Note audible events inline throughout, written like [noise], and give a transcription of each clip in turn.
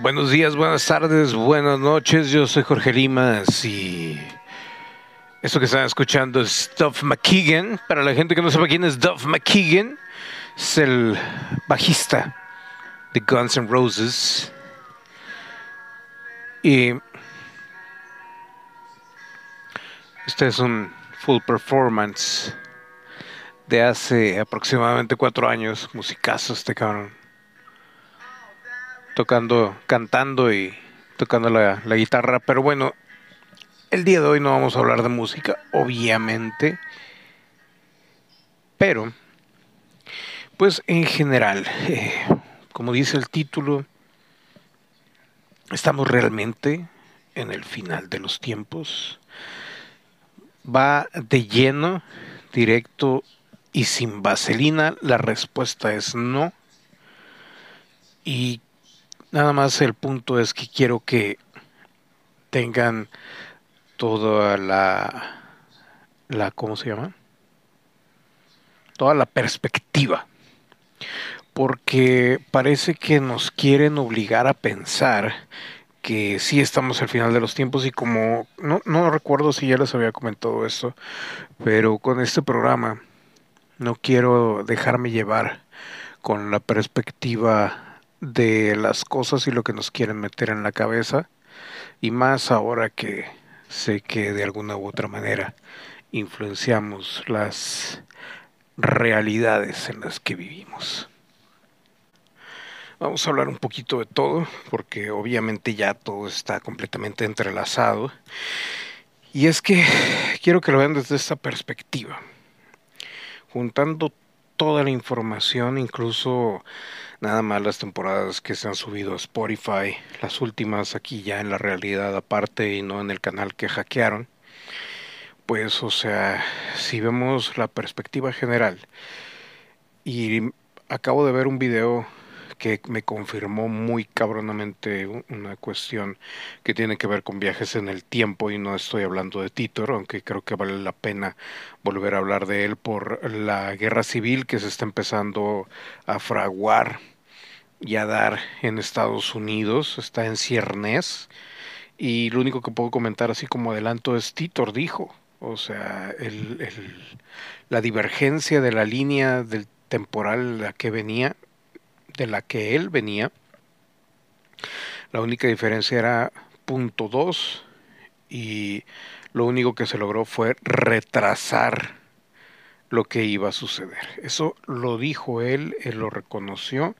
Buenos días, buenas tardes, buenas noches. Yo soy Jorge Limas y esto que están escuchando es Duff McKeegan. Para la gente que no sabe quién es Duff McKeegan, es el bajista de Guns N' Roses. Y este es un full performance de hace aproximadamente cuatro años. Musicazo este cabrón tocando, cantando y tocando la, guitarra. Pero bueno, el día de hoy no vamos a hablar de música, obviamente. Pero, pues en general, eh, como dice el título, estamos realmente en el final de los tiempos. Va de lleno, directo y sin vaselina. La respuesta es no. Y Nada más el punto es que quiero que tengan toda la, la ¿cómo se llama? Toda la perspectiva. Porque parece que nos quieren obligar a pensar que sí estamos al final de los tiempos y como no, no recuerdo si ya les había comentado esto, pero con este programa no quiero dejarme llevar con la perspectiva de las cosas y lo que nos quieren meter en la cabeza y más ahora que sé que de alguna u otra manera influenciamos las realidades en las que vivimos. Vamos a hablar un poquito de todo, porque obviamente ya todo está completamente entrelazado. Y es que quiero que lo vean desde esta perspectiva. Juntando toda la información, incluso nada más las temporadas que se han subido a Spotify, las últimas aquí ya en la realidad aparte y no en el canal que hackearon. Pues, o sea, si vemos la perspectiva general, y acabo de ver un video que me confirmó muy cabronamente una cuestión que tiene que ver con viajes en el tiempo y no estoy hablando de Titor, aunque creo que vale la pena volver a hablar de él por la guerra civil que se está empezando a fraguar y a dar en Estados Unidos, está en ciernes y lo único que puedo comentar así como adelanto es Titor dijo, o sea, la divergencia de la línea del temporal la que venía de la que él venía. La única diferencia era punto 2 y lo único que se logró fue retrasar lo que iba a suceder. Eso lo dijo él, él lo reconoció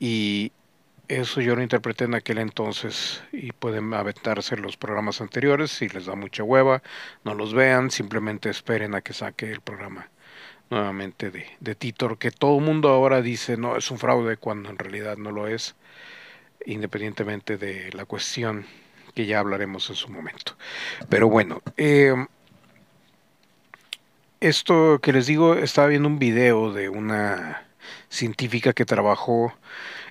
y eso yo lo interpreté en aquel entonces y pueden aventarse los programas anteriores si les da mucha hueva, no los vean, simplemente esperen a que saque el programa nuevamente de, de Titor, que todo el mundo ahora dice no es un fraude cuando en realidad no lo es, independientemente de la cuestión que ya hablaremos en su momento. Pero bueno, eh, esto que les digo, estaba viendo un video de una científica que trabajó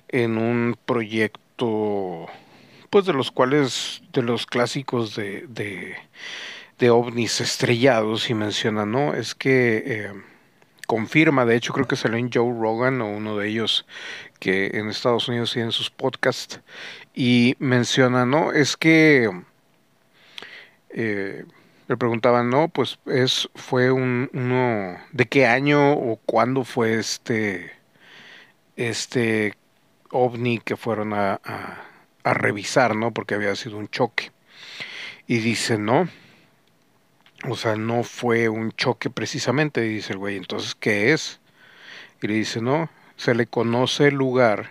en un proyecto, pues de los cuales, de los clásicos de, de, ovnis estrellados y menciona, ¿no? Es que eh, confirma, de hecho creo que salió en Joe Rogan o uno de ellos que en Estados Unidos tienen sus podcasts y menciona, ¿no? Es que eh, le preguntaban, no, pues es fue un uno de qué año o cuándo fue este este ovni que fueron a, revisar, ¿no? Porque había sido un choque. Y dice, no, o sea, no fue un choque precisamente, dice el güey. Entonces, ¿qué es? Y le dice, no, se le conoce el lugar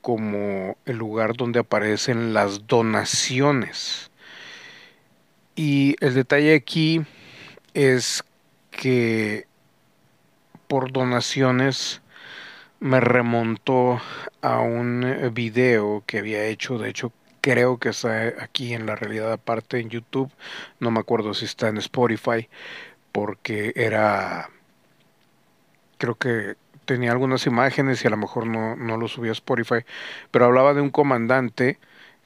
como el lugar donde aparecen las donaciones. Y el detalle aquí es que por donaciones me remontó a un video que había hecho, de hecho creo que está aquí en la realidad aparte en YouTube, no me acuerdo si está en Spotify, porque era, creo que tenía algunas imágenes y a lo mejor no, no lo subía a Spotify, pero hablaba de un comandante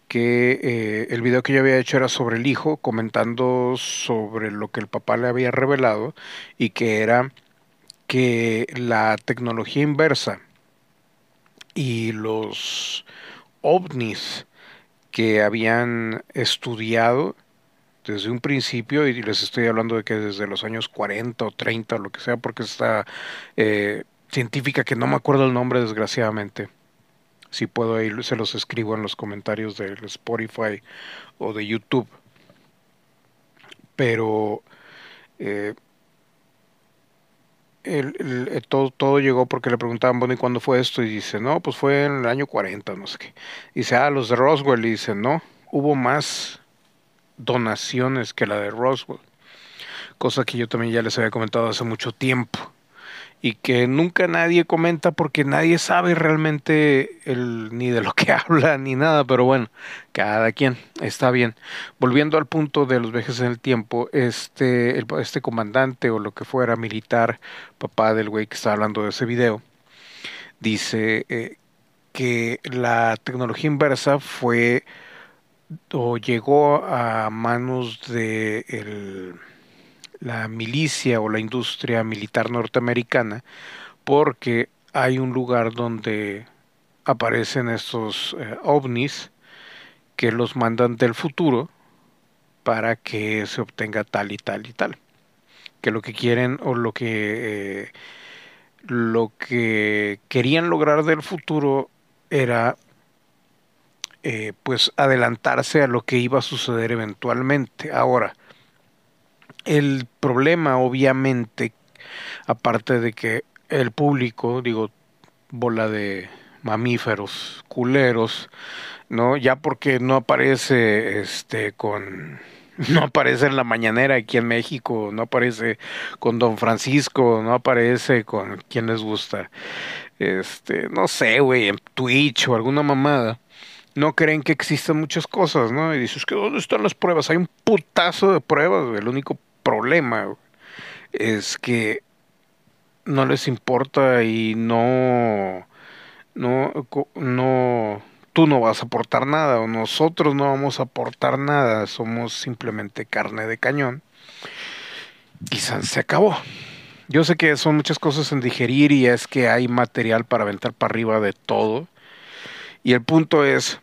que eh, el video que yo había hecho era sobre el hijo, comentando sobre lo que el papá le había revelado y que era que la tecnología inversa y los ovnis que habían estudiado desde un principio, y les estoy hablando de que desde los años 40 o 30 o lo que sea, porque está eh, científica que no me acuerdo el nombre desgraciadamente. Si puedo ir, se los escribo en los comentarios de Spotify o de YouTube. Pero eh, el, todo, todo llegó porque le preguntaban, bueno, ¿y cuándo fue esto? Y dice, no, pues fue en el año 40, no sé qué. Y dice, ah, los de Roswell. Y dice, no, hubo más donaciones que la de Roswell. Cosa que yo también ya les había comentado hace mucho tiempo y que nunca nadie comenta porque nadie sabe realmente ni de lo [laughs] que habla ni nada, pero bueno, cada quien está bien. Volviendo al punto de los viajes en el tiempo, este, este comandante o lo que fuera militar, papá del güey que está hablando de ese video, dice eh, que la tecnología inversa fue o llegó a manos de el, la milicia o la industria militar norteamericana porque hay un lugar donde aparecen estos eh, ovnis que los mandan del futuro para que se obtenga tal y tal y tal. Que lo que quieren o lo que eh, lo que querían lograr del futuro era eh, pues adelantarse a lo que iba a suceder eventualmente. Ahora el problema, obviamente, aparte de que el público, digo, bola de mamíferos, culeros, ¿no? Ya porque no aparece este con [laughs] no aparece en la mañanera aquí en México, no aparece con Don Francisco, no aparece con quien les gusta. Este, no sé, güey, en Twitch o alguna mamada. No creen que existan muchas cosas, ¿no? Y dices que ¿dónde están las pruebas? Hay un putazo de pruebas, güey. El único problema es que no les importa y no, no, no, tú no vas a aportar nada o nosotros no vamos a aportar nada, somos simplemente carne de cañón. Y se acabó. Yo sé que son muchas cosas en digerir y es que hay material para aventar para arriba de todo. Y el punto es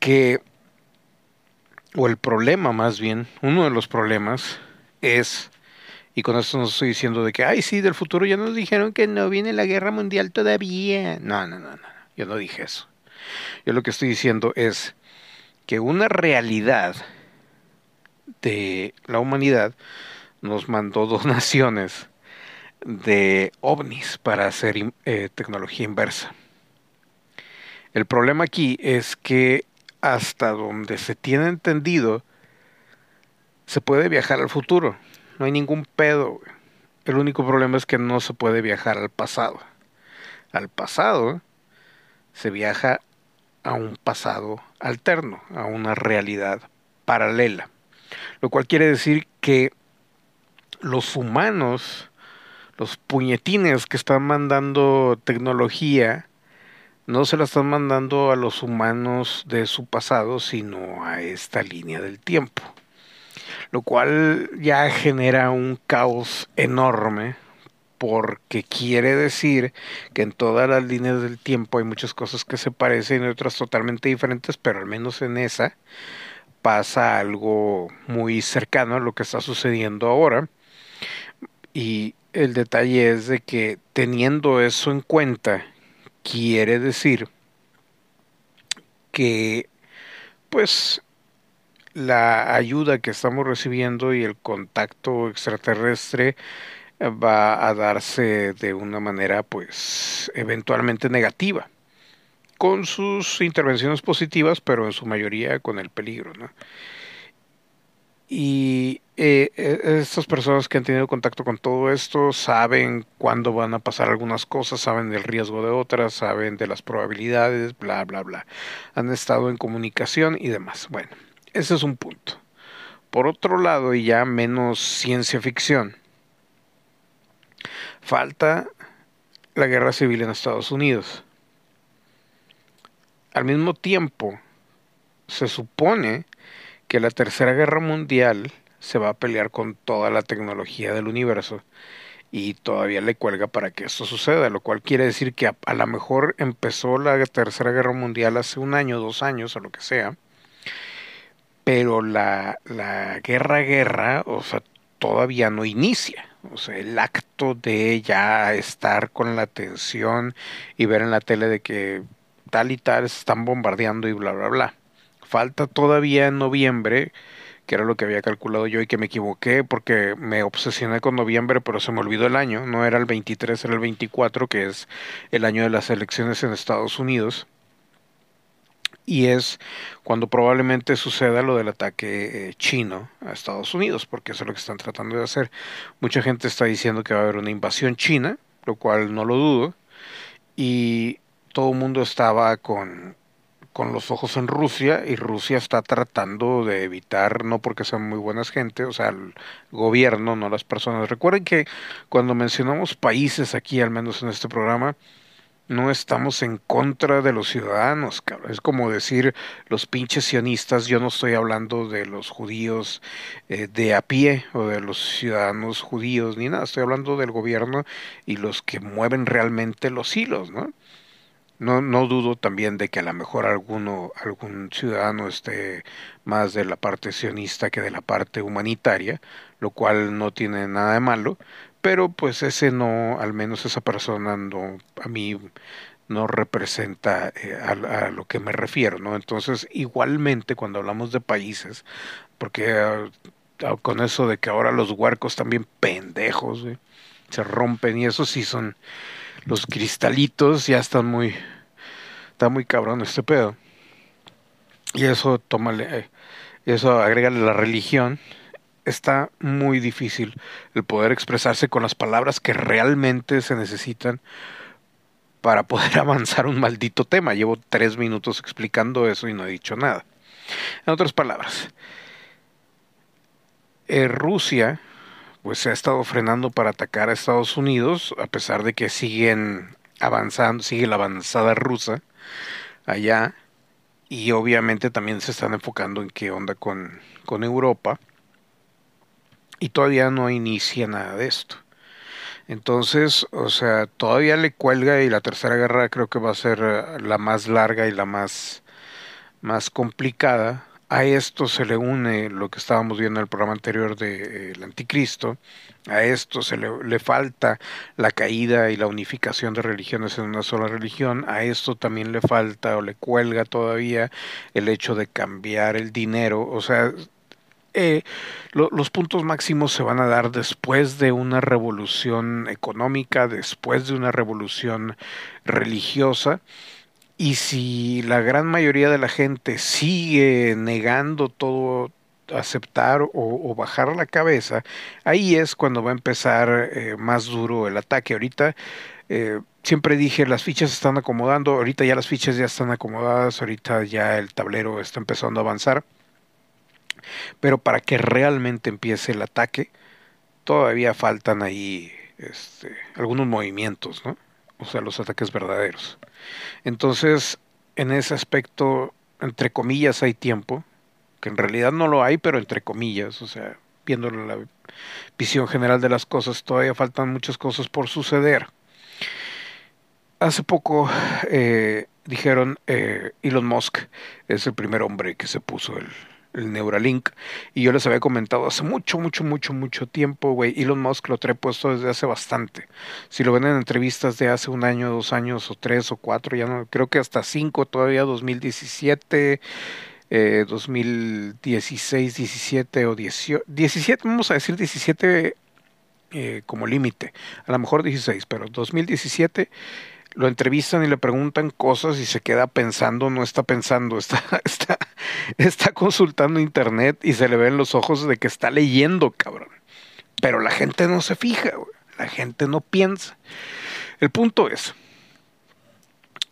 que, o el problema más bien, uno de los problemas es, y con esto no estoy diciendo de que, ay, sí, del futuro ya nos dijeron que no viene la guerra mundial todavía. No, no, no, no, yo no dije eso. Yo lo que estoy diciendo es que una realidad de la humanidad nos mandó donaciones [laughs] de ovnis para hacer eh, tecnología inversa. El problema aquí es que hasta donde se tiene entendido, se puede viajar al futuro, no hay ningún pedo. El único problema es que no se puede viajar al pasado. Al pasado se viaja a un pasado alterno, a una realidad paralela. Lo cual quiere decir que los humanos, los puñetines que están mandando tecnología, no se la están mandando a los humanos de su pasado, sino a esta línea del tiempo lo cual ya genera un caos enorme porque quiere decir que en todas las líneas del tiempo hay muchas cosas que se parecen y otras totalmente diferentes, pero al menos en esa pasa algo muy cercano a lo que está sucediendo ahora. Y el detalle es de que teniendo eso en cuenta, quiere decir que pues la ayuda que estamos recibiendo y el contacto extraterrestre eh, va a darse de una manera pues eventualmente negativa con sus intervenciones positivas pero en su mayoría con el peligro ¿no? y eh, eh, estas personas que han tenido contacto con todo esto saben cuándo van a pasar algunas cosas, saben del riesgo de otras, saben de las probabilidades, bla, bla, bla. Han estado en comunicación y demás. Bueno, ese es un punto. Por otro lado, y ya menos ciencia ficción, falta la guerra civil en Estados Unidos. Al mismo tiempo, se supone que la Tercera Guerra Mundial se va a pelear con toda la tecnología del universo y todavía le cuelga para que esto suceda, lo cual quiere decir que a, a lo mejor empezó la Tercera Guerra Mundial hace un año, dos años o lo que sea, pero la, la guerra, guerra, o sea, todavía no inicia. O sea, el acto de ya estar con la atención y ver en la tele de que tal y tal se están bombardeando y bla, bla, bla. Falta todavía en noviembre, que era lo que había calculado yo y que me equivoqué porque me obsesioné con noviembre, pero se me olvidó el año. No era el 23, era el 24, que es el año de las elecciones en Estados Unidos y es cuando probablemente suceda lo del ataque eh, chino a Estados Unidos, porque eso es lo que están tratando de hacer. Mucha gente está diciendo que va a haber una invasión china, lo cual no lo dudo, y todo el mundo estaba con, con los ojos en Rusia y Rusia está tratando de evitar, no porque sean muy buenas gente, o sea, el gobierno, no las personas. Recuerden que cuando mencionamos países aquí, al menos en este programa, no estamos en contra de los ciudadanos. Es como decir los pinches sionistas, yo no estoy hablando de los judíos eh, de a pie o de los ciudadanos judíos ni nada, estoy hablando del gobierno y los que mueven realmente los hilos, ¿no? No, no dudo también de que a lo mejor alguno, algún ciudadano esté más de la parte sionista que de la parte humanitaria, lo cual no tiene nada de malo, pero pues ese no, al menos esa persona no, a mí no representa eh, a, lo que me refiero, ¿no? Entonces, igualmente cuando hablamos de países, porque ah, ah, con eso de que ahora los huercos también pendejos, se rompen y eso sí son los cristalitos ya están muy, está muy cabrón este pedo. Y eso, tómale, eh, eso agrégale la religión está muy difícil el poder expresarse con las palabras que realmente se necesitan para poder [laughs] avanzar un maldito tema. Llevo tres minutos explicando eso y no he dicho nada. En otras palabras, eh, Rusia pues se ha estado frenando para atacar a Estados Unidos a pesar de que siguen avanzando, sigue la avanzada rusa allá y obviamente también se están enfocando en qué onda con, con Europa y todavía no inicia nada de esto. Entonces, o sea, todavía le cuelga y la tercera guerra creo que va a ser eh, la más larga y la más, más complicada. A esto se le une lo que estábamos viendo en el programa anterior del de, anticristo. A esto se le, le, falta la caída y la unificación de religiones en una sola religión. A esto también le falta o le cuelga todavía el hecho de cambiar el dinero. O sea, eh, los puntos máximos se van a dar después de una revolución económica, después de una revolución religiosa. Y si la gran mayoría de la gente sigue negando todo, aceptar o, bajar la cabeza, ahí es cuando va a empezar eh, más duro el ataque. Ahorita eh, siempre dije las fichas están acomodando, ahorita ya las fichas ya están acomodadas, ahorita ya el tablero está empezando a avanzar. Pero para que realmente empiece el ataque, todavía faltan ahí este, algunos movimientos. O sea, los ataques verdaderos. Entonces, en ese aspecto, entre comillas, hay tiempo, que en realidad no lo hay, pero entre comillas, o sea, viendo la visión general de las cosas, todavía faltan muchas cosas por suceder. Hace poco eh, dijeron eh, Elon Musk es el primer hombre que se puso el, el Neuralink. Y yo les había comentado hace mucho, mucho, mucho, mucho tiempo, güey. Elon Musk lo trae puesto desde hace bastante. Si lo ven en entrevistas de hace un año, dos años, o tres, o cuatro, ya no, creo que hasta cinco todavía, 2017. Eh, 2016, 17 o 18, 17, vamos a decir 17 eh, como límite, a lo mejor 16, pero 2017 lo entrevistan y le preguntan cosas y se queda pensando, no está pensando, [laughs] está, está, está consultando internet y se le ven los ojos de que está leyendo, cabrón. Pero la gente no se fija, la gente no piensa. El punto es,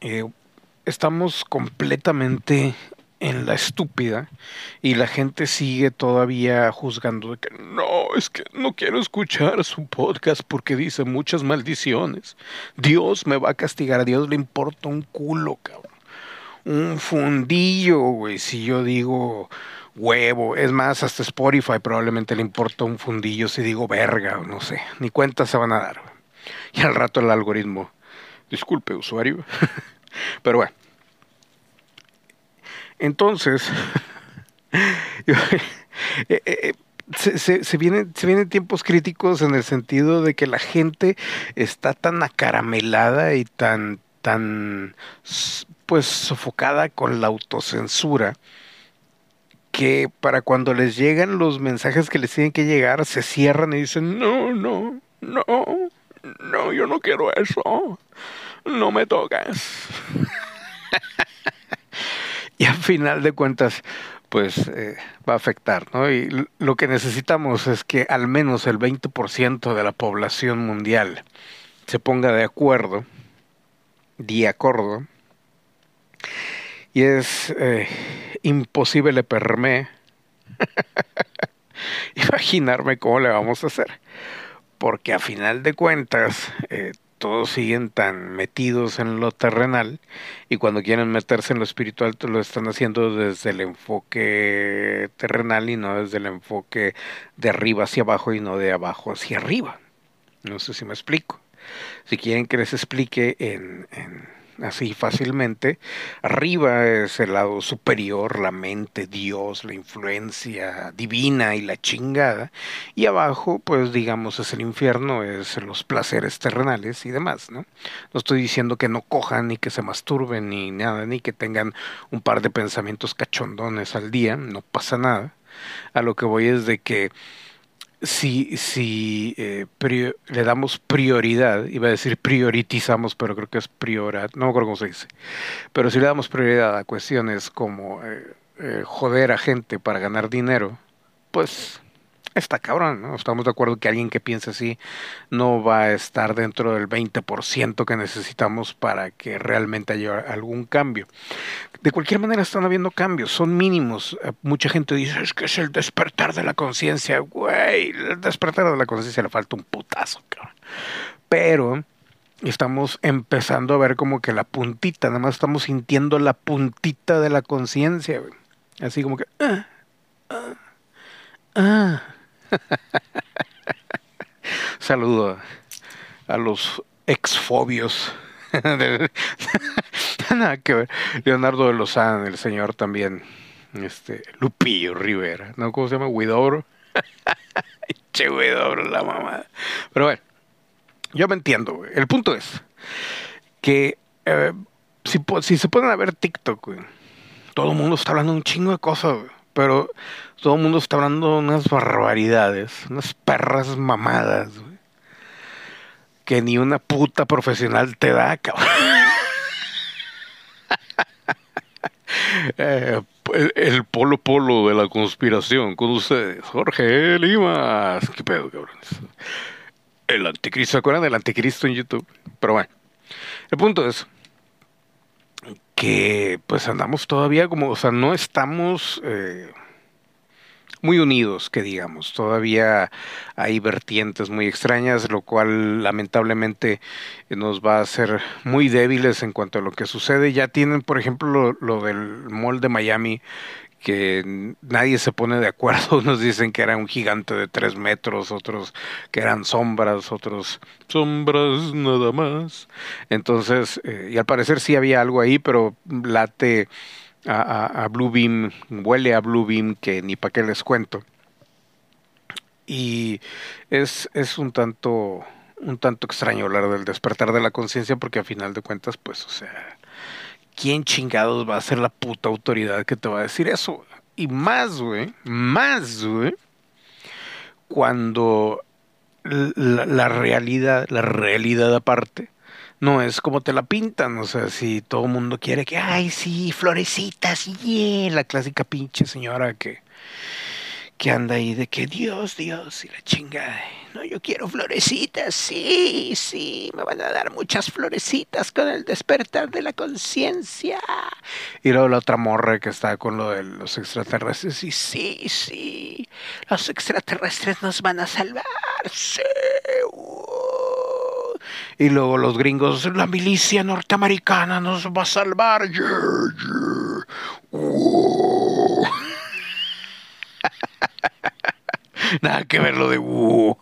eh, estamos completamente en la estúpida y la gente sigue todavía juzgando de que no, es que no quiero escuchar su podcast porque dice muchas maldiciones. Dios me va a castigar, a Dios le importa un culo, cabrón. un fundillo, güey, si yo digo huevo. Es más, hasta Spotify probablemente le importa un fundillo si digo verga o no sé. Ni cuenta se van a dar. Y al rato el algoritmo, disculpe usuario. [laughs] Pero bueno. Entonces, [laughs] eh, eh, eh, se, vienen, vienen tiempos críticos en el sentido de que la gente está tan acaramelada y tan, tan pues sofocada con la autocensura que para cuando les llegan los mensajes que les tienen que llegar, se cierran y dicen, no, no, no, no, yo no quiero eso, no me tocas. [laughs] y al final de cuentas, pues eh, va a afectar, ¿no? Y lo que necesitamos es que al menos el 20% de la población mundial se ponga de acuerdo, de acuerdo, y es eh, imposible perme [laughs] imaginarme cómo le vamos a hacer. Porque a final de cuentas, eh, todos siguen tan metidos en lo terrenal y cuando quieren meterse en lo espiritual lo están haciendo desde el enfoque terrenal y no desde el enfoque de arriba hacia abajo y no de abajo hacia arriba. No sé si me explico. Si quieren que les explique en, en así fácilmente. Arriba es el lado superior, la mente, Dios, la influencia divina y la chingada. Y abajo, pues digamos, es el infierno, es los placeres terrenales y demás, ¿no? No estoy diciendo que no cojan, ni que se masturben, ni nada, ni que tengan un par de pensamientos cachondones al día, no pasa nada. A lo que voy es de que si, si eh, le damos prioridad, iba a decir prioritizamos, pero creo que es prioridad, no me acuerdo cómo se dice, pero si le damos prioridad a cuestiones como eh, eh, joder a gente para ganar dinero, pues está cabrón, ¿no? Estamos de acuerdo que alguien que piense así no va a estar dentro del 20% que necesitamos para que realmente haya algún cambio. De cualquier manera están habiendo cambios, son mínimos. Eh, mucha gente dice, es que es el despertar de la conciencia. Güey, el despertar de la conciencia le falta un putazo, cabrón. Pero estamos empezando a ver como que la puntita, nada más estamos sintiendo la puntita de la conciencia. Así como que... Ah, ah, ah. [laughs] Saludo a los exfobios. [laughs] Leonardo de Lozán, el señor también. Este, Lupillo Rivera, ¿no? ¿Cómo se llama? Huidobro. [laughs] che, Huidobro, la mamada. Pero bueno, yo me entiendo, El punto es que eh, si, si se pueden ver TikTok, todo el mundo está hablando un chingo de cosas, pero todo el mundo está hablando unas barbaridades, unas perras mamadas, que ni una puta profesional te da, cabrón. [laughs] Eh, el, polo polo de la conspiración con ustedes, Jorge Limas. ¿Qué pedo, cabrones? El anticristo, ¿se acuerdan del anticristo en YouTube? Pero bueno, el punto es que pues andamos todavía como, o sea, no estamos eh, muy unidos, que digamos, todavía hay vertientes muy extrañas, lo cual lamentablemente nos va a hacer muy débiles en cuanto a lo que sucede. Ya tienen, por ejemplo, lo, lo del mall de Miami, que nadie se pone de acuerdo. [laughs] Unos dicen que era un gigante de tres metros, otros que eran sombras, otros sombras nada más. Entonces, eh, y al parecer sí había algo ahí, pero late a, a, Beam, huele a Blue Beam que ni para qué les cuento. Y es, es un tanto un tanto extraño hablar del despertar de la conciencia porque a final de cuentas, pues, o sea, ¿quién chingados va a ser la puta autoridad que te va a decir eso? Y más, güey, más, güey, cuando la, realidad, la realidad aparte, no es como te la pintan, o sea, si todo el mundo quiere que, ay, sí, florecitas, y la clásica pinche señora que que anda ahí de que Dios, Dios y la chingada. No, yo quiero florecitas, sí, sí, me van a dar muchas florecitas con el despertar de la conciencia. Y luego la otra morra que está con lo de los extraterrestres, y sí, sí, los extraterrestres nos van a salvar, sí. Uh". Y luego los gringos, la milicia norteamericana nos va a salvar. [laughs] Nada que ver lo de [laughs]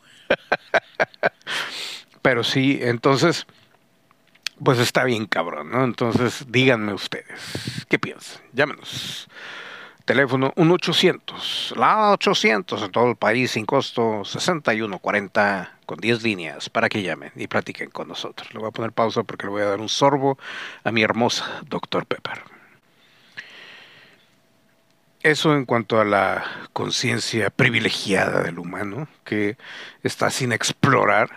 Pero sí, entonces, pues está bien cabrón, ¿no? Entonces, díganme ustedes, ¿qué piensan? Llámenos. Teléfono 1-800, la 800 en todo el país sin costo 6140 con 10 líneas para que llamen y platiquen con nosotros. Le voy a poner pausa porque le voy a dar un sorbo a mi hermosa Dr. Pepper. Eso en cuanto a la conciencia privilegiada del humano que está sin explorar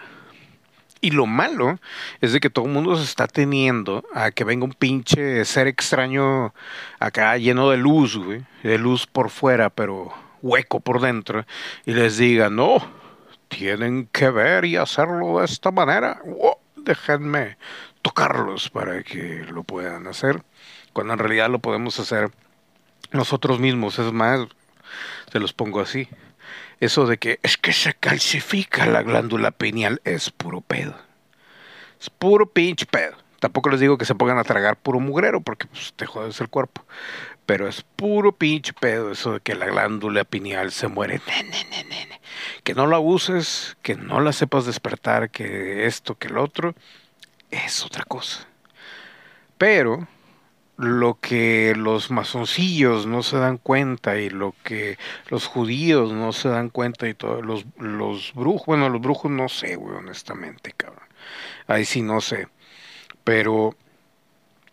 y lo malo es de que todo el mundo se está teniendo a que venga un pinche ser extraño acá lleno de luz, güey, de luz por fuera, pero hueco por dentro, y les diga, no, tienen que ver y hacerlo de esta manera. déjenme tocarlos para que lo puedan hacer, cuando en realidad lo podemos hacer nosotros mismos. Es más, se los pongo así. Eso de que es que se calcifica la glándula pineal es puro pedo. Es puro pinche pedo. Tampoco les digo que se pongan a tragar puro mugrero porque pues, te jodes el cuerpo. Pero es puro pinche pedo eso de que la glándula pineal se muere. Que no la uses, que no la sepas despertar, que esto, que el otro, es otra cosa. Pero lo que los masoncillos no se dan cuenta y lo que los judíos no se dan cuenta y todos los, los brujos, bueno, los brujos no sé, güey, honestamente, cabrón. Ahí sí no sé. Pero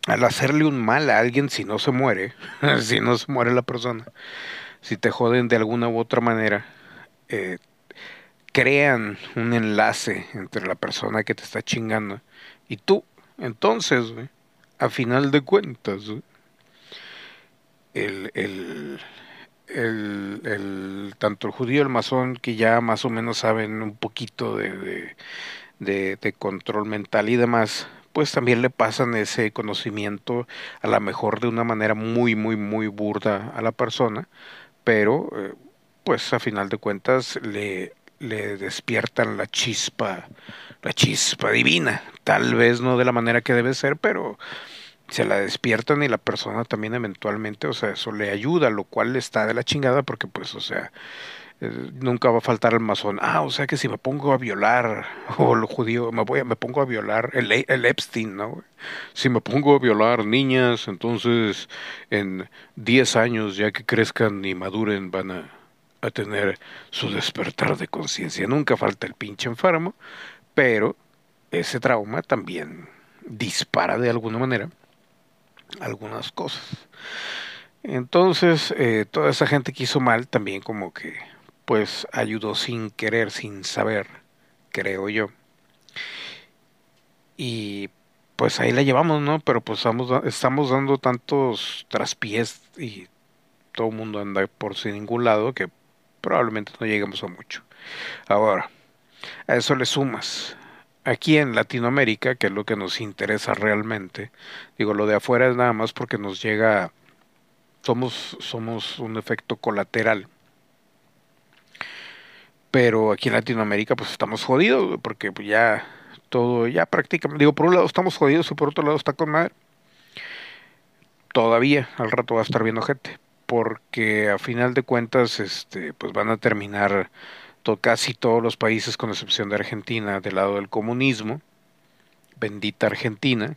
al hacerle un mal a alguien, si no se muere, [laughs] si no se muere la persona, si te joden de alguna u otra manera, eh, crean un enlace entre la persona que te está chingando y tú. Entonces, güey, a final de cuentas, el, el, el, tanto el judío el masón, que ya más o menos saben un poquito de, de, de, control mental y demás, pues también le pasan ese conocimiento a lo mejor de una manera muy, muy, muy burda a la persona, pero eh, pues a final de cuentas le, le despiertan la chispa, la chispa divina, tal vez no de la manera que debe ser, pero se la despiertan y la persona también eventualmente, o sea, eso le ayuda, lo cual está de la chingada porque pues, o sea, eh, nunca va a faltar el masón, ah, o sea que si me pongo a violar, [laughs] o lo judío, me voy a, me pongo a violar, el, el Epstein, ¿no? Si me pongo a violar niñas, entonces en 10 años, ya que crezcan y maduren, van a, a tener su despertar de conciencia. Nunca falta el pinche enfermo, pero ese trauma también dispara de alguna manera algunas cosas. Entonces, eh, toda esa gente que hizo mal también como que, pues, ayudó sin querer, sin saber, creo yo. Y pues ahí la llevamos, ¿no? Pero pues estamos, estamos dando tantos traspiés y todo el mundo anda por sin ningún lado que probablemente no lleguemos a mucho. Ahora, a eso le sumas aquí en Latinoamérica, que es lo que nos interesa realmente, digo, lo de afuera es nada más porque nos llega, somos, somos un efecto colateral. Pero aquí en Latinoamérica pues estamos jodidos, porque ya todo, ya prácticamente, digo, por un lado estamos jodidos y por otro lado está con madre. Todavía, al rato va a estar viendo gente, porque a final de cuentas, este, pues van a terminar casi todos los países, con excepción de Argentina, del lado del comunismo. Bendita Argentina.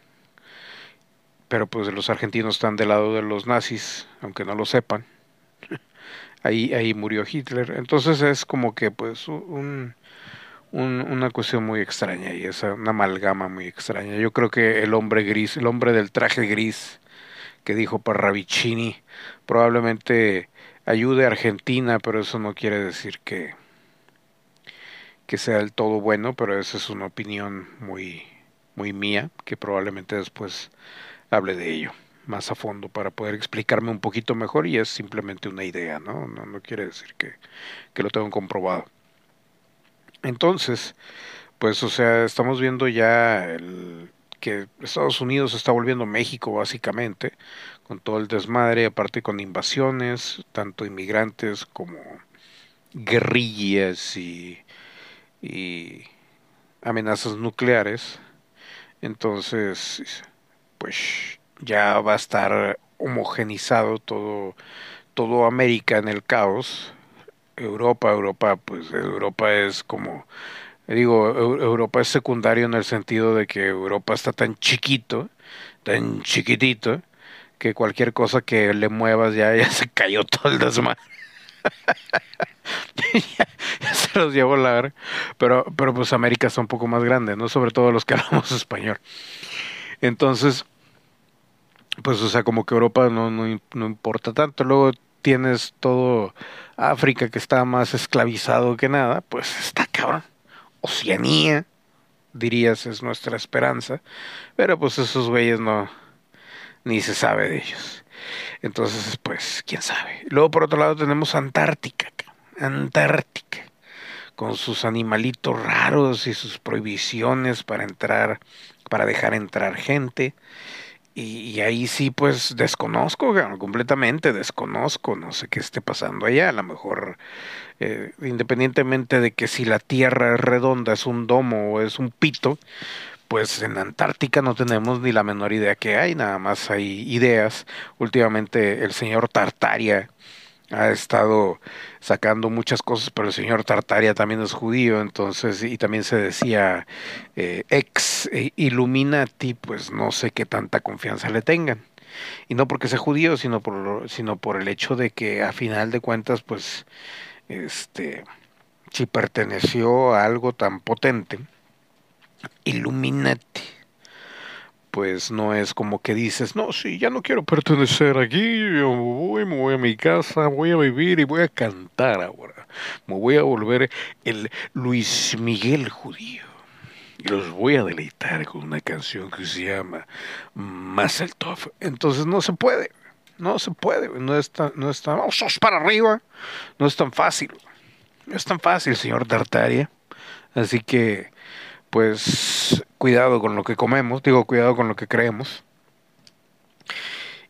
Pero pues los argentinos están del lado de los nazis, aunque no lo sepan. [laughs] ahí, ahí murió Hitler. Entonces es como que pues un, una cuestión muy extraña y es una amalgama muy extraña. Yo creo que el hombre gris, el hombre del traje gris que dijo Parravicini, probablemente ayude a Argentina, pero eso no quiere decir que, que sea del todo bueno, pero esa es una opinión muy, muy mía, que probablemente después hable de ello más a fondo para poder explicarme un poquito mejor y es simplemente una idea, ¿no? No, no quiere decir que, que lo tengo comprobado. Entonces, pues, o sea, estamos viendo ya el, que Estados Unidos está volviendo México básicamente, con todo el desmadre, aparte con invasiones, tanto inmigrantes como guerrillas y amenazas nucleares, Entonces, pues ya va a estar homogenizado todo, todo América en el caos. Europa, Europa, pues Europa es como, digo, Europa es secundario en el sentido de que Europa está tan chiquito, tan chiquitito, que cualquier cosa que le muevas ya, ya se cayó todo el desmadre. [laughs] ya, se los llevó la pero pero pues América es un poco más grande no sobre todo los que [laughs] hablamos español. Entonces pues o sea como que Europa no, no, no importa tanto. Luego tienes todo África que está más esclavizado que nada pues está cabrón. Oceanía dirías es nuestra esperanza. Pero pues esos güeyes no ni se sabe de ellos entonces, pues, quién sabe. Luego, por otro lado, tenemos Antártica. Antártica. Con sus animalitos raros y sus prohibiciones para entrar, para dejar entrar gente. Y, ahí sí, pues desconozco, completamente desconozco, no sé qué esté pasando allá. A lo mejor, eh, independientemente de que si la Tierra es redonda, es un domo o es un pito, pues en Antártica no tenemos ni la menor idea que hay, nada más hay ideas. Últimamente el señor Tartaria ha estado sacando muchas cosas, pero el señor Tartaria también es judío, entonces, y también se decía eh, ex eh, Illuminati, pues no sé qué tanta confianza le tengan. Y no porque sea judío, sino por, sino por el hecho de que a final de cuentas, pues, este, si perteneció a algo tan potente, Illuminati. Pues no es como que dices, no, sí, ya no quiero pertenecer aquí, yo voy, me voy a mi casa, voy a vivir y voy a cantar ahora. Me voy a volver el Luis Miguel judío. Y los voy a deleitar con una canción que se llama Tov. Entonces no se puede, no se puede, no es tan, no es vamos para arriba, no es tan fácil, no es tan fácil, señor Tartaria. Así que pues cuidado con lo que comemos, digo cuidado con lo que creemos.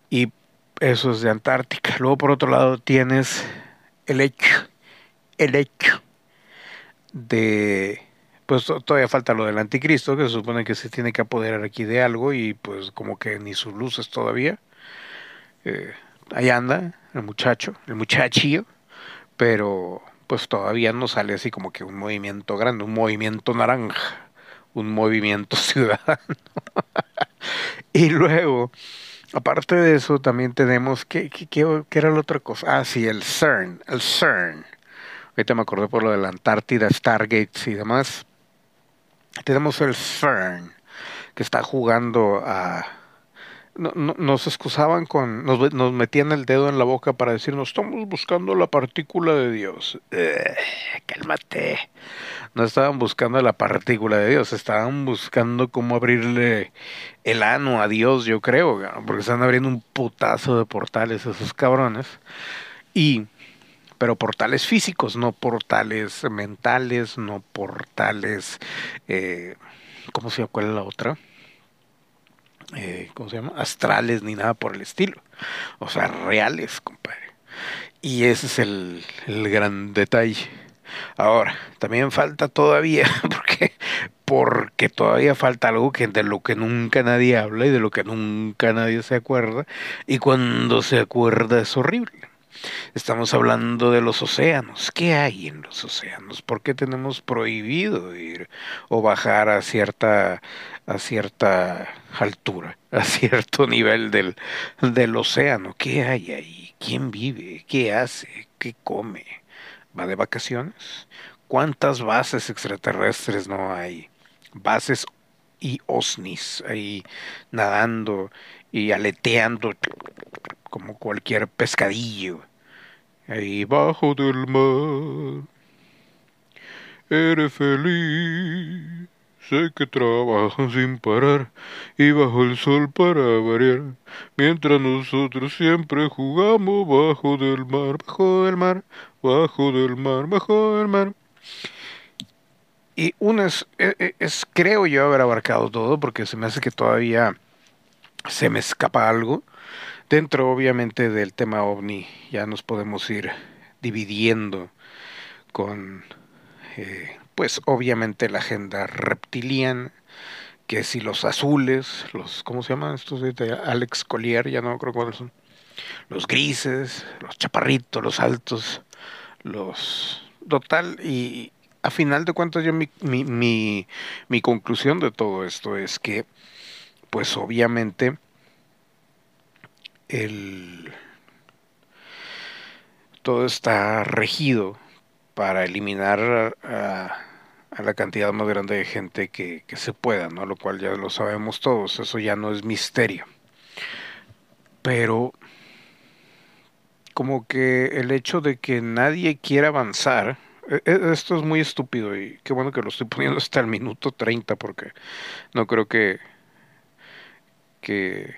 Y eso es de Antártica. Luego por otro lado tienes el hecho, el hecho de, pues todavía falta lo del anticristo, que se supone que se tiene que apoderar aquí de algo y pues como que ni sus luces todavía. Eh, ahí anda el muchacho, el muchachillo, pero pues todavía no sale así como que un movimiento grande, un movimiento naranja un movimiento [laughs] ciudadano. y luego, aparte de eso, también tenemos, ¿qué, qué, era la otra cosa? Ah, sí, el CERN, el CERN. Ahorita me acordé por lo de la Antártida, Stargates y demás. Tenemos el CERN, que está jugando a no, nos excusaban con, nos, nos, metían el dedo en la boca para decirnos, estamos buscando la partícula de Dios. Eh, cálmate. No estaban buscando la partícula de Dios, estaban buscando cómo abrirle el ano a Dios, yo creo, porque están abriendo un putazo de portales esos cabrones. Y, pero portales físicos, no portales mentales, no portales, eh, ¿cómo se llama? ¿Cuál es la otra? Eh, ¿cómo se llama? Astrales ni nada por el estilo. O sea, reales, compadre. Y ese es el, el gran detalle. Ahora, también falta todavía, [laughs] porque, porque todavía falta algo que de lo que nunca nadie habla y de lo que nunca nadie se acuerda, y cuando se acuerda es horrible. Estamos hablando de los océanos. ¿Qué hay en los océanos? ¿Por qué tenemos prohibido ir o bajar a cierta a cierta altura, a cierto nivel del, del océano? ¿Qué hay ahí? ¿Quién vive? ¿Qué hace? ¿Qué come? ¿Va de vacaciones? ¿Cuántas bases extraterrestres no hay? Bases y osnis ahí nadando y aleteando como cualquier pescadillo. Ahí bajo del mar, eres feliz. Sé que trabajan sin parar y bajo el sol para variar, mientras nosotros siempre jugamos bajo del mar, bajo del mar, bajo del mar, bajo del mar. Y una es, es, e, es creo yo haber abarcado todo, porque se me hace que todavía se me escapa algo. Dentro, obviamente, del tema ovni, ya nos podemos ir dividiendo con, eh, pues, obviamente, la agenda reptiliana, que si los azules, los, ¿cómo se llaman estos? Alex Collier, ya no creo cuáles son. Los grises, los chaparritos, los altos, los... Total, y a final de cuentas yo mi, mi, mi, conclusión de todo esto es que, pues obviamente, el... Todo está regido para eliminar a a la cantidad más grande de gente que, se pueda, ¿no? Lo cual ya lo sabemos todos, eso ya no es misterio. Pero como que el hecho de que nadie quiera avanzar, esto es muy estúpido y qué bueno que lo estoy poniendo hasta el minuto 30 porque no creo que, que,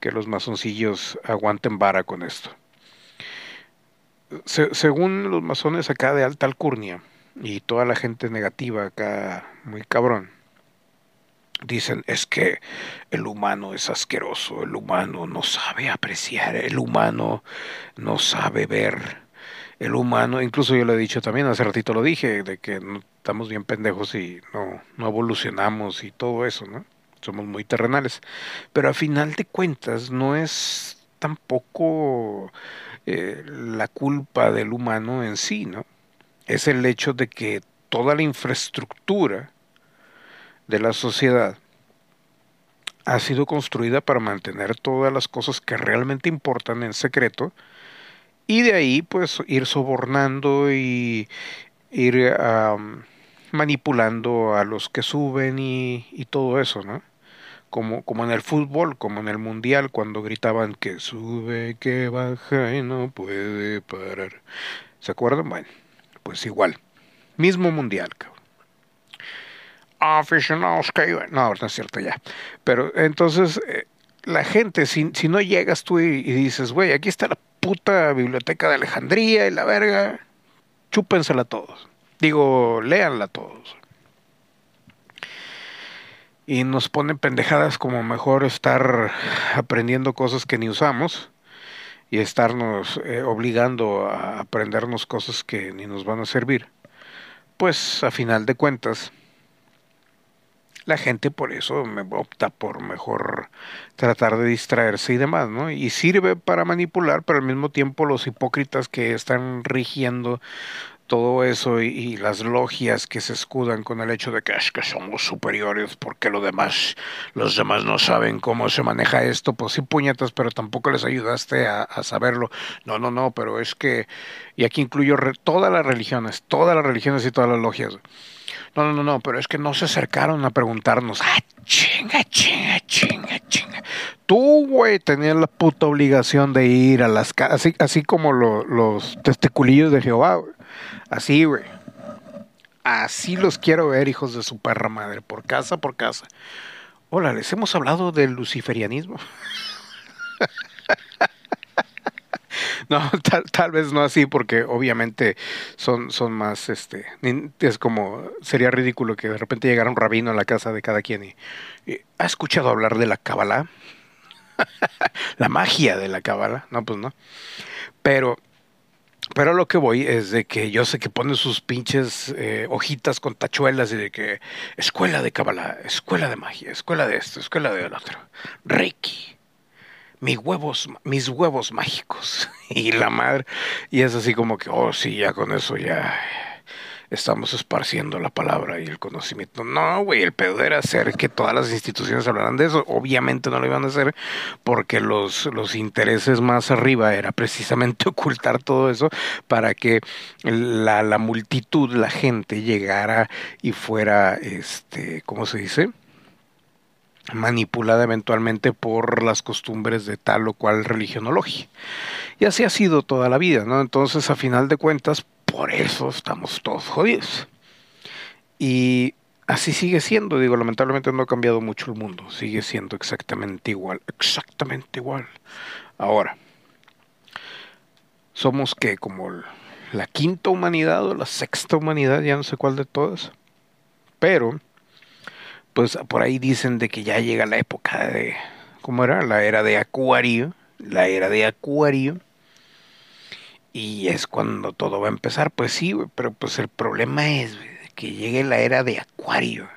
que los masoncillos aguanten vara con esto. según los masones acá de alta alcurnia, y toda la gente negativa acá, muy cabrón, dicen es que el humano es asqueroso, el humano no sabe apreciar, el humano no sabe ver, el humano, incluso yo lo he dicho también, hace ratito lo dije, de que estamos bien pendejos y no, no evolucionamos y todo eso, ¿no? Somos muy terrenales. Pero a final de cuentas no es tampoco eh, la culpa del humano en sí, ¿no? es el hecho de que toda la infraestructura de la sociedad ha sido construida para mantener todas las cosas que realmente importan en secreto y de ahí pues ir sobornando y ir manipulando a los que suben y, y, todo eso, ¿no? Como, como en el fútbol, como en el mundial, cuando gritaban que sube, que baja y no puede parar. ¿Se acuerdan? Bueno, pues igual. Mismo mundial, cabrón. Aficionados que No, no es cierto ya. Pero entonces, eh, la gente, si, si no llegas tú y, dices, güey, aquí está la puta biblioteca de Alejandría y la verga, chúpensela todos. Digo, léanla todos. Y nos ponen pendejadas como mejor estar aprendiendo cosas que ni usamos y estarnos eh, obligando a aprendernos cosas que ni nos van a servir, pues a final de cuentas la gente por eso me opta por mejor tratar de distraerse y demás, ¿no? Y sirve para manipular, pero al mismo tiempo los hipócritas que están rigiendo todo eso y, las logias que se escudan con el hecho de que es que somos superiores porque lo demás, los demás no saben cómo se maneja esto, pues sí puñetas, pero tampoco les ayudaste a, saberlo. No, no, no, pero es que, y aquí incluyo todas las religiones, todas las religiones y todas las logias. No, no, no, pero es que no se acercaron a preguntarnos, ah, chinga, chinga, chinga, chinga. Tú, güey, tenías la puta obligación de ir a las casas, así, así como los testiculillos de Jehová, güey Así, güey. Así los quiero ver, hijos de su perra madre, por casa por casa. Hola, les hemos hablado del luciferianismo. [laughs] [laughs] no, tal, vez no así, porque obviamente son, son más, este, es como, sería ridículo que de repente llegara un rabino a la casa de cada quien y, ¿ha escuchado hablar de la cábala? [laughs] la magia de la cábala, no, pues no. Pero pero lo que voy es de que yo sé que pone sus pinches eh, hojitas con tachuelas y de que escuela de Kabbalah, escuela de magia, escuela de esto, escuela de lo otro. Reiki, mis huevos, mis huevos mágicos. [laughs] y la madre, y es así como que, oh sí, ya con eso ya estamos esparciendo la palabra y el conocimiento. No, güey, el pedo era hacer que todas las instituciones hablaran de eso. Obviamente no lo iban a hacer porque los, los intereses más arriba era precisamente [laughs] ocultar todo eso para que la, la multitud, la gente llegara y fuera, este, ¿cómo se dice? Manipulada eventualmente por las costumbres de tal o cual logia. Y así ha sido toda la vida, ¿no? Entonces, a final de cuentas, por eso estamos todos jodidos. Y así sigue siendo, digo, lamentablemente no ha cambiado mucho el mundo, sigue siendo exactamente igual, exactamente igual. Ahora, somos que como la quinta humanidad o la sexta humanidad, ya no sé cuál de todas, pero pues por ahí dicen de que ya llega la época de, ¿cómo era? La era de Acuario, la era de Acuario y es cuando todo va a empezar. Pues sí, pero pues el problema es que llegue la era de Acuario.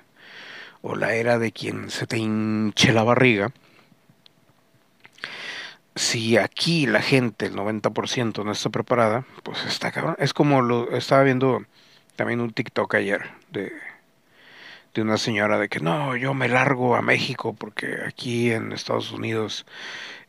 o la era de quien se te hinche la barriga, si aquí la gente, el 90% no está preparada, pues está cabrón. Es como lo estaba viendo también un TikTok ayer de de una señora de que no, yo me largo a México porque aquí en Estados Unidos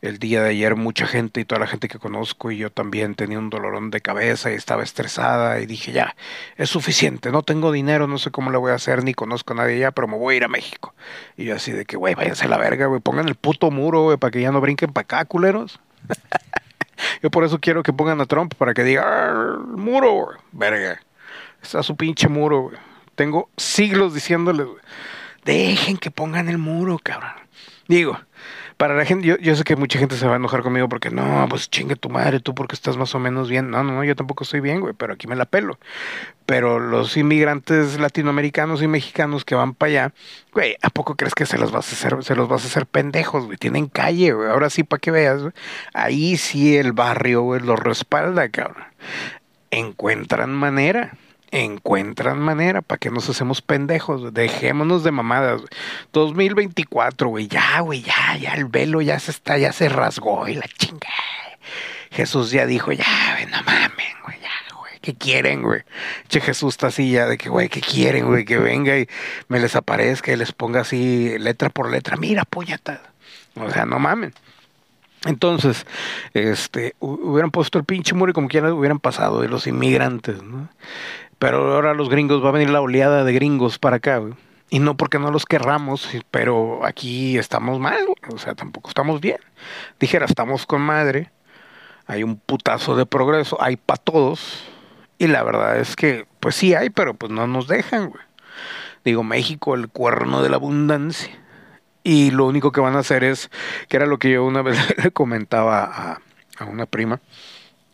el día de ayer mucha gente y toda la gente que conozco y yo también tenía un dolorón de cabeza y estaba estresada y dije ya, es suficiente, no tengo dinero, no sé cómo le voy a hacer, ni conozco a nadie allá, pero me voy a ir a México. Y yo así de que, güey, váyanse a la verga, güey, pongan el puto muro, güey, para que ya no brinquen para acá, culeros. [laughs] yo por eso quiero que pongan a Trump para que diga, muro, verga. Está su pinche muro, güey. Tengo siglos diciéndoles, dejen que pongan el muro, cabrón. Digo, para la gente, yo, sé que mucha gente se va a enojar conmigo porque no, pues chingue tu madre, tú porque estás más o menos bien. No, no, no, yo tampoco estoy bien, güey, pero aquí me la pelo. Pero los inmigrantes latinoamericanos y mexicanos que van para allá, güey, ¿a poco crees que se los vas a hacer, se los vas a hacer pendejos, güey? Tienen calle, güey. Ahora sí, para que veas, güey. Ahí sí el barrio, güey, los respalda, cabrón. Encuentran manera encuentran manera para que nos hacemos pendejos, dejémonos de mamadas. 2024, güey, ya, güey, ya, ya el velo ya se está, ya se rasgó y la chinga. Jesús ya dijo, ya, güey, no mamen, güey, ya, güey, ¿qué quieren, güey? Che, Jesús está así ya de que, güey, ¿qué quieren, güey? Que venga y me les aparezca y les ponga así letra por letra, mira, puñata. O sea, no mamen. Entonces, este, hubieran puesto el pinche muro y como quieran hubieran pasado de los inmigrantes, ¿no? Pero ahora los gringos, va a venir la oleada de gringos para acá, güey. Y no porque no los querramos, pero aquí estamos mal, o sea, tampoco estamos bien. Dijera, estamos con madre, hay un putazo de progreso, hay para todos, y la verdad es que, pues sí hay, pero pues no nos dejan, güey. Digo, México, el cuerno de la abundancia. Y lo único que van a hacer es, que era lo que yo una [laughs] vez le comentaba a, a una prima,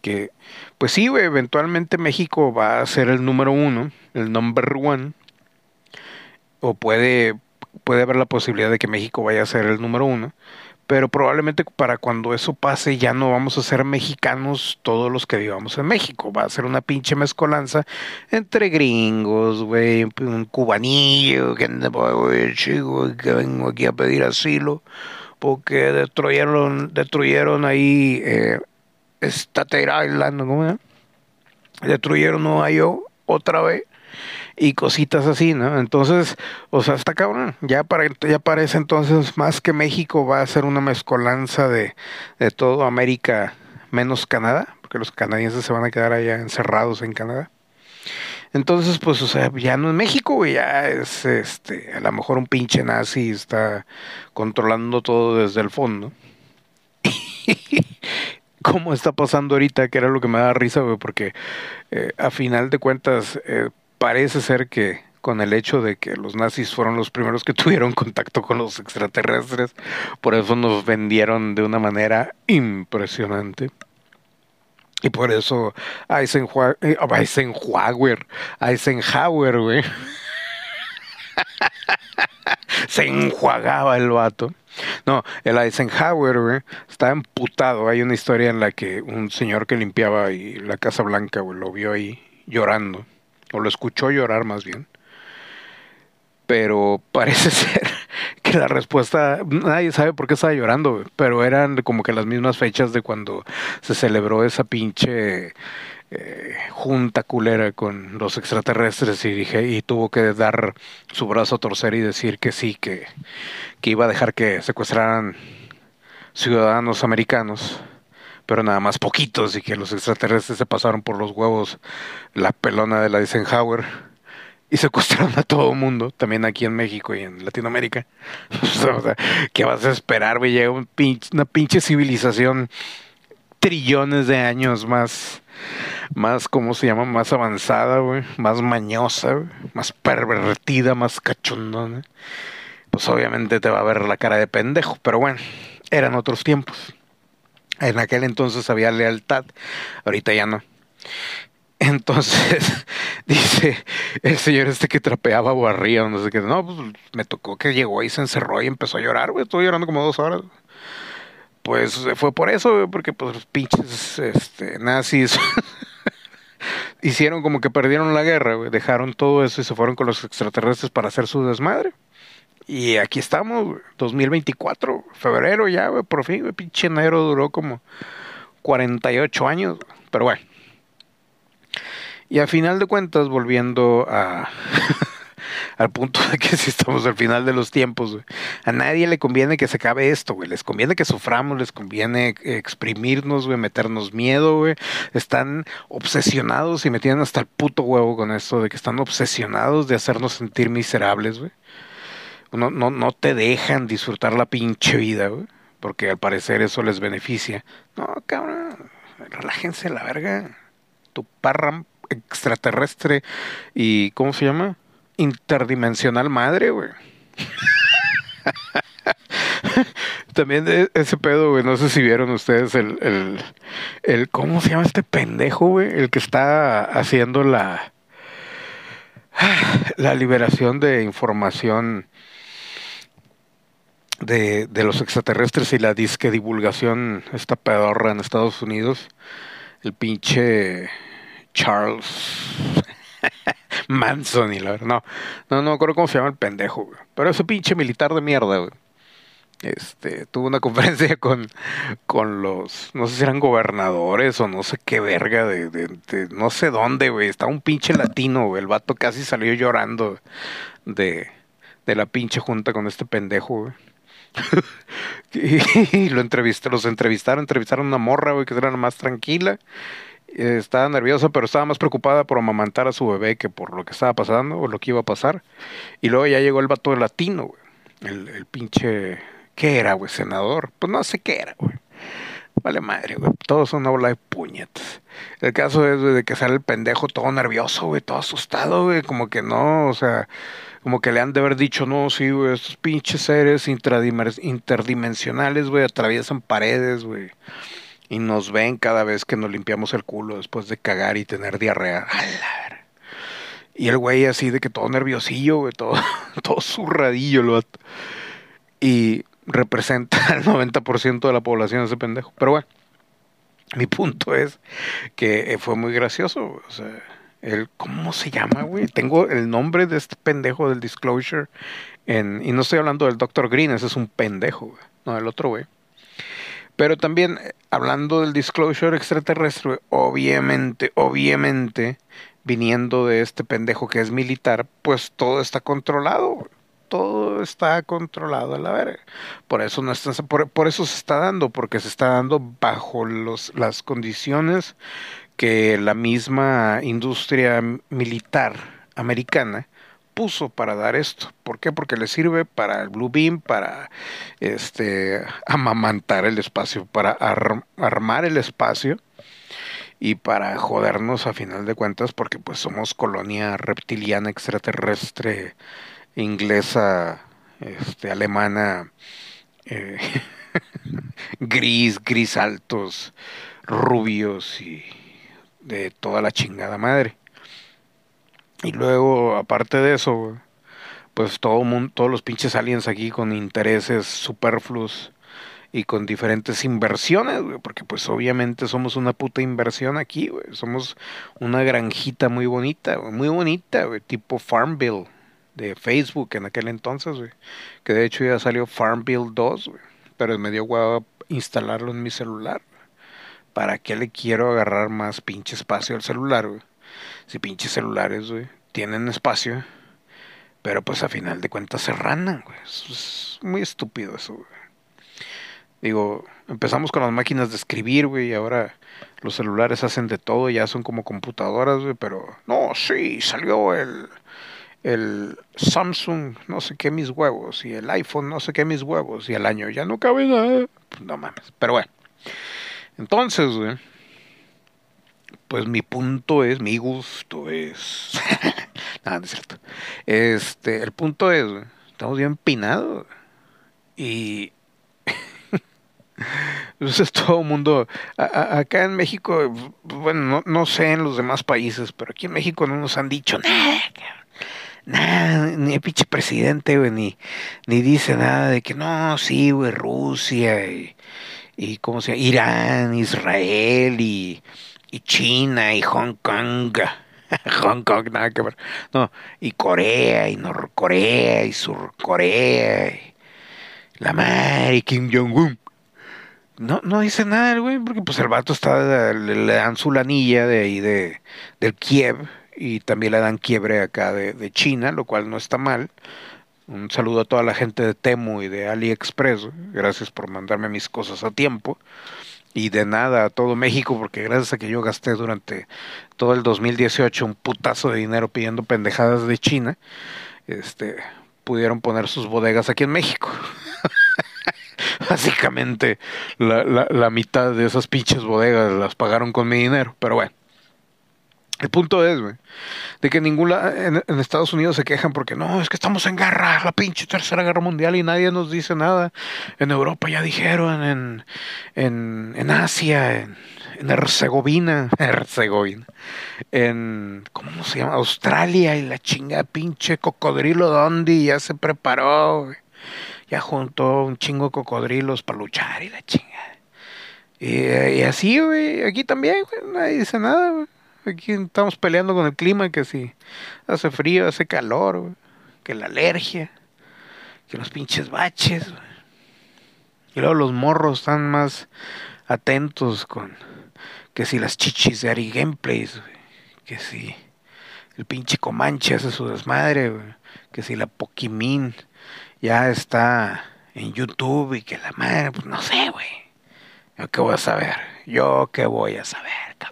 que pues sí, eventualmente México va a ser el número uno, el number one, o puede, puede haber la posibilidad de que México vaya a ser el número uno, pero probablemente para cuando eso pase ya no vamos a ser mexicanos todos los que vivamos en México, va a ser una pinche mezcolanza entre gringos, güey, un cubanillo que chico, que vengo aquí a pedir asilo porque destruyeron, destruyeron ahí eh, Staten Island, ¿no? Destruyeron Nueva otra vez y cositas así, ¿no? Entonces, o sea, está cabrón. Ya, para, ya parece entonces más que México va a ser una mezcolanza de, de todo América menos Canadá, porque los canadienses se van a quedar allá encerrados en Canadá. Entonces, pues, o sea, ya no es México, ya es, este, a lo mejor un pinche nazi está controlando todo desde el fondo. Cómo está pasando ahorita, que era lo que me da risa, güey, porque eh, a final de cuentas eh, parece ser que con el hecho de que los nazis fueron los primeros que [laughs] tuvieron contacto con los extraterrestres, por eso nos vendieron de una manera impresionante. Y por eso Eisenhower, eh, Eisenhower, Eisenhower, güey, [laughs] se enjuagaba el vato no, el Eisenhower, güey, estaba emputado. Hay una historia en la que un señor que limpiaba la Casa Blanca, güey, lo vio ahí llorando. O lo escuchó llorar más bien. Pero [laughs] parece ser que la respuesta, nadie sabe por qué estaba llorando, pero eran como que las mismas fechas de cuando se celebró esa pinche eh, junta culera con los extraterrestres y tuvo que dar su brazo a torcer y decir que sí que, iba a dejar que secuestraran ciudadanos americanos pero nada más poquitos y que los extraterrestres se pasaron por los huevos la pelona de la Eisenhower y secuestraron a todo el mundo, también aquí en México y en Latinoamérica. [laughs] ¿qué vas a esperar, güey? Llega un una pinche civilización trillones de años más más, ¿cómo se llama? Más avanzada, güey, más mañosa, más pervertida, más cachondona, pues obviamente te va a ver la cara de pendejo, pero bueno, eran otros tiempos. En aquel entonces había lealtad, ahorita ya no. Entonces, [laughs] dice el señor este que trapeaba o barría, no sé qué, no, pues me tocó que llegó y se encerró y empezó a llorar, güey, estuvo llorando como dos horas. Pues fue por eso, porque pues los pinches este, nazis [laughs] hicieron como que perdieron la guerra, dejaron todo eso y se fueron con los extraterrestres para hacer su desmadre. Y aquí estamos, 2024, febrero ya, güey, por fin, pinche enero duró como 48 años, pero bueno. Y a final de cuentas, volviendo a [laughs] al punto de que [laughs] si estamos al final de los tiempos, a nadie le conviene que se acabe esto, güey. Les conviene que suframos, les conviene exprimirnos, güey, meternos miedo, güey. Están obsesionados y me tienen hasta el puto huevo con esto de que están obsesionados de hacernos sentir miserables, güey. No, no, no te dejan disfrutar la pinche vida, güey. Porque al parecer eso les beneficia. No, cabrón, relájense la verga. Tu parra extraterrestre y ¿cómo se llama? Interdimensional madre, güey. [laughs] También ese pedo, güey, no sé si vieron ustedes el, el, el, ¿cómo se llama este pendejo, güey? El que está haciendo la, [sighs] la liberación de información de, de los extraterrestres y la disque divulgación, esta pedorra en Estados Unidos, el pinche Charles [laughs] Manson y la verdad. No, no, no acuerdo cómo se llama el pendejo, güey. Pero ese pinche militar de mierda, güey. Este, tuvo una [laughs] conferencia con, con los, no sé si eran gobernadores o no sé qué verga de, no sé dónde, güey. Estaba un pinche latino, güey. El vato casi salió llorando de, de la pinche junta con este pendejo, güey. [laughs] y, lo entrevisté, los entrevistaron, entrevistaron a una morra, güey, que era la más tranquila estaba nerviosa, pero estaba más preocupada por amamantar a su bebé que por lo que estaba pasando o lo que iba a pasar. Y luego ya llegó el vato latino, güey. El, el pinche. ¿Qué era, güey? Senador. Pues no sé qué era, güey. Vale madre, güey. Todos son una bola de puñetas. El caso es de que sale el pendejo todo nervioso, güey, todo asustado, güey. Como que no, o sea, como que le han de haber dicho, no, sí, güey, estos pinches seres interdimensionales, güey, atraviesan paredes, güey y nos ven cada vez que nos limpiamos el culo después de cagar y tener diarrea. Y el güey así de que todo nerviosillo, güey, todo, [laughs] todo zurradillo lo Y representa el 90% de la población ese pendejo. Pero bueno, mi punto es que eh, fue muy gracioso. O sea, el, ¿cómo se llama, güey? Tengo el nombre de este pendejo del disclosure y no estoy hablando del Dr. Green, ese es un pendejo, güey. No, el otro güey. Pero también, eh, hablando del disclosure extraterrestre, obviamente, obviamente, viniendo de este pendejo que es militar, pues todo está controlado. Todo está controlado a la verga. Por eso no está, por, eso se está dando, porque se está dando bajo los, las condiciones que la misma industria militar americana puso para dar esto. ¿Por qué? Porque le sirve para el Blue Beam, para este amamantar el espacio, para armar el espacio y para jodernos a final de cuentas porque pues somos colonia reptiliana extraterrestre inglesa este alemana eh, [laughs] gris gris altos rubios y de toda la chingada madre y luego, aparte de eso, pues todo mundo, todos los pinches aliens aquí con intereses superfluos y con diferentes inversiones, güey, porque pues obviamente somos una puta inversión aquí, güey. Somos una granjita muy bonita, muy bonita, güey, tipo Farmville de Facebook en aquel entonces, güey. Que de hecho ya salió Farmville 2, güey. Pero me dio guau instalarlo en mi celular. ¿Para qué le quiero agarrar más pinche espacio al celular, güey? Si pinches celulares, güey, tienen espacio, pero pues a final de cuentas se ranan, güey. Es, muy estúpido eso, güey. Digo, empezamos con las máquinas de escribir, güey, y ahora los celulares hacen de todo, ya son como computadoras, güey, pero no, sí, salió el, el Samsung, no sé qué mis huevos, y el iPhone, no sé qué mis huevos, y el año ya no cabe nada. Pues no mames, pero bueno. Entonces, güey, pues mi punto es, mi gusto es. [laughs] Nada, no es cierto. Este, el punto es, estamos bien pinados. Y. [laughs] Entonces todo el mundo. acá en México, bueno, no, sé en los demás países, pero aquí en México no nos han dicho nada, Nada, ni el pinche presidente, ni, ni dice nada de que no, sí, Rusia y, y ¿cómo se? Irán, Israel y y China y Hong Kong. [laughs] Hong Kong, nada que ver. No, y Corea, y Norcorea, y Surcorea, y la madre, y Kim Jong-un. No, no dice nada el güey, porque pues el vato está, le, dan su lanilla de ahí de, del Kiev, y también le dan quiebre acá de, de China, lo cual no está mal. Un saludo a toda la gente de Temu y de AliExpress. Gracias por mandarme mis cosas a tiempo. Y de nada a todo México, porque gracias a que yo gasté durante todo el 2018 un putazo de dinero pidiendo pendejadas de China, este, pudieron poner sus bodegas aquí en México. [laughs] Básicamente la, la, la mitad de esas pinches bodegas las pagaron con mi dinero, pero bueno. El punto es, güey, de que ninguna en, en, Estados Unidos se quejan porque no, es que estamos en guerra, la pinche tercera guerra mundial y nadie nos dice nada. En Europa ya dijeron, en, en, en Asia, en, en Herzegovina, [laughs] Herzegovina, en, ¿cómo se llama? Australia y la chinga pinche cocodrilo Dondi ya se preparó, güey. ya juntó un chingo de cocodrilos para luchar y la chinga. Y, y así, güey, aquí también, güey, nadie dice nada, güey. Aquí estamos peleando con el clima, que si hace frío, hace calor, que la alergia, que los pinches baches. Y luego los morros están más atentos con que si las chichis de Ari Gameplays, que si el pinche Comanche hace su desmadre, que si la Pokimin ya está en YouTube y que la madre, pues no sé, güey. Yo qué voy a saber, yo qué voy a saber, cabrón.